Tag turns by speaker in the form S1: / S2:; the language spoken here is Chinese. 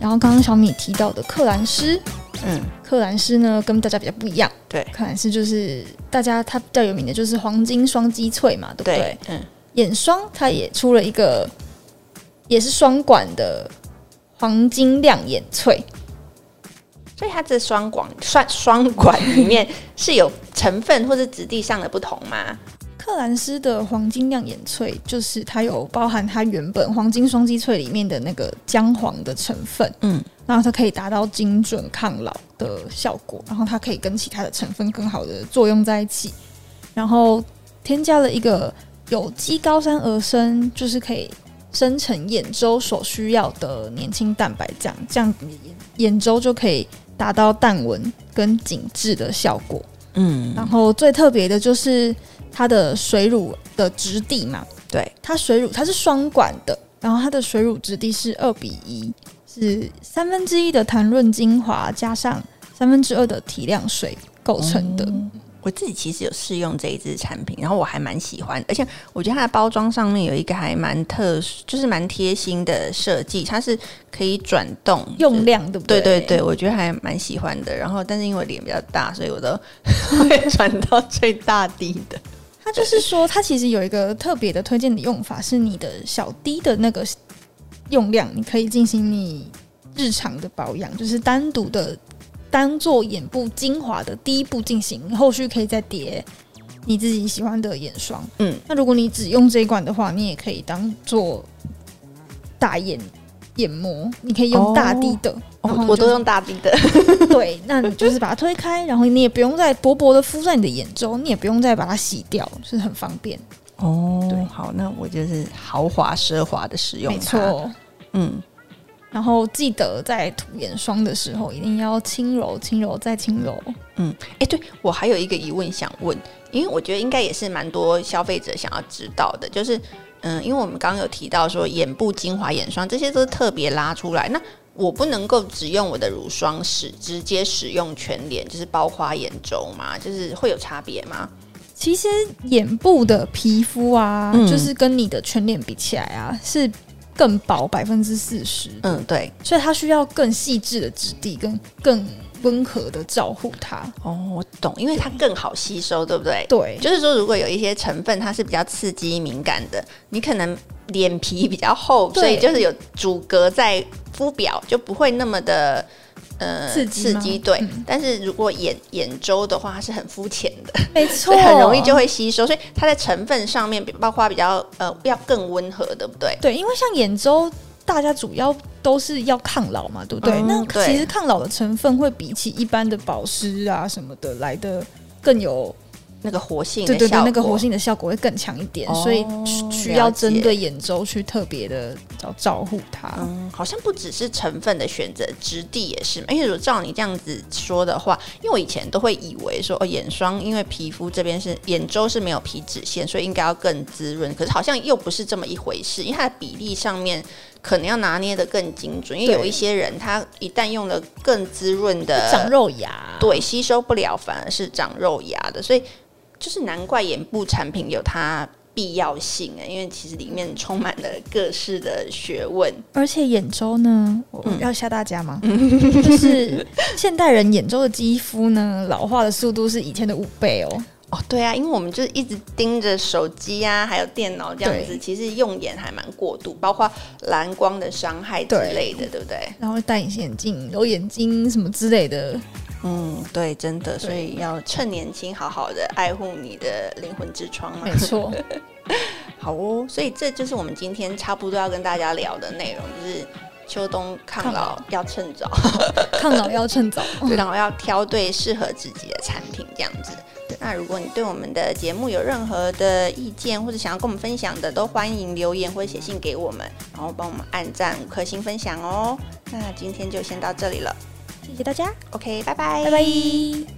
S1: 然后刚刚小米提到的克兰诗，
S2: 嗯，
S1: 克兰诗呢跟大家比较不一样，
S2: 对，
S1: 克兰诗就是大家它比较有名的就是黄金双击翠嘛，对不对？
S2: 对嗯，
S1: 眼霜它也出了一个，也是双管的黄金亮眼翠，
S2: 所以它这双管双双管里面是有成分或者质地上的不同吗？
S1: 克兰斯的黄金亮眼翠，就是它有包含它原本黄金双击翠里面的那个姜黄的成分，
S2: 嗯，
S1: 然后它可以达到精准抗老的效果，然后它可以跟其他的成分更好的作用在一起，然后添加了一个有机高山儿参，就是可以生成眼周所需要的年轻蛋白酱，这样眼眼周就可以达到淡纹跟紧致的效果，
S2: 嗯，
S1: 然后最特别的就是。它的水乳的质地嘛，
S2: 对，
S1: 它水乳它是双管的，然后它的水乳质地是二比一，是三分之一的弹润精华加上三分之二的提亮水构成的。
S2: 嗯。我自己其实有试用这一支产品，然后我还蛮喜欢，而且我觉得它的包装上面有一个还蛮特殊，就是蛮贴心的设计，它是可以转动
S1: 用量，对不对？
S2: 对对对，我觉得还蛮喜欢的。然后，但是因为脸比较大，所以我都 会转到最大滴的。
S1: 它就是说，它其实有一个特别的推荐的用法，是你的小滴的那个用量，你可以进行你日常的保养，就是单独的当做眼部精华的第一步进行，后续可以再叠你自己喜欢的眼霜。
S2: 嗯，
S1: 那如果你只用这一罐的话，你也可以当做大眼眼膜，你可以用大滴的。哦
S2: 哦、我都用大滴的，
S1: 对，那你就是把它推开，然后你也不用再薄薄的敷在你的眼周，你也不用再把它洗掉，就是很方便。
S2: 哦，对，好，那我就是豪华奢华的使用，
S1: 没错，嗯。然后记得在涂眼霜的时候，一定要轻柔、轻柔再轻柔。
S2: 嗯，哎，对，我还有一个疑问想问，因为我觉得应该也是蛮多消费者想要知道的，就是，嗯，因为我们刚刚有提到说眼部精华眼霜这些都是特别拉出来，那。我不能够只用我的乳霜使直接使用全脸，就是包括眼周嘛，就是会有差别吗？
S1: 其实眼部的皮肤啊，嗯、就是跟你的全脸比起来啊，是更薄百分之四十。
S2: 嗯，对，
S1: 所以它需要更细致的质地跟更温和的照顾它。
S2: 哦，我懂，因为它更好吸收，对不对？
S1: 对，
S2: 就是说，如果有一些成分它是比较刺激敏感的，你可能脸皮比较厚，所以就是有阻隔在。肤表就不会那么的呃刺激，刺激对，嗯、但是如果眼眼周的话，它是很肤浅的，
S1: 没错，
S2: 很容易就会吸收，所以它在成分上面，包括比较呃要更温和，对不对？
S1: 对，因为像眼周，大家主要都是要抗老嘛，对不对？嗯、那其实抗老的成分会比起一般的保湿啊什么的来的更有。
S2: 那个活性，
S1: 对对对，那个活性的效果会更强一点，哦、所以需要针对眼周去特别的照照顾它。
S2: 嗯，好像不只是成分的选择，质地也是。因为如果照你这样子说的话，因为我以前都会以为说，哦，眼霜因为皮肤这边是眼周是没有皮脂腺，所以应该要更滋润。可是好像又不是这么一回事，因为它的比例上面可能要拿捏的更精准。因为有一些人他一旦用了更滋润的
S1: 长肉芽，
S2: 对，吸收不了，反而是长肉芽的，所以。就是难怪眼部产品有它必要性啊，因为其实里面充满了各式的学问。
S1: 而且眼周呢，我要吓大家吗？嗯、就是现代人眼周的肌肤呢，老化的速度是以前的五倍哦。
S2: 哦，对啊，因为我们就是一直盯着手机啊，还有电脑这样子，其实用眼还蛮过度，包括蓝光的伤害之类的，对，对不对？
S1: 然后戴隐形眼镜、揉眼睛什么之类的。
S2: 嗯，对，真的，所以要趁年轻，好好的爱护你的灵魂之窗嘛。
S1: 没错，
S2: 好哦，所以这就是我们今天差不多要跟大家聊的内容，就是秋冬抗老要趁早，
S1: 抗老要趁早，
S2: 对，然后要挑对适合自己的产品，这样子。那如果你对我们的节目有任何的意见，或者想要跟我们分享的，都欢迎留言或者写信给我们，然后帮我们按赞五颗星分享哦。那今天就先到这里了。
S1: 谢谢大家
S2: ，OK，拜拜，
S1: 拜拜。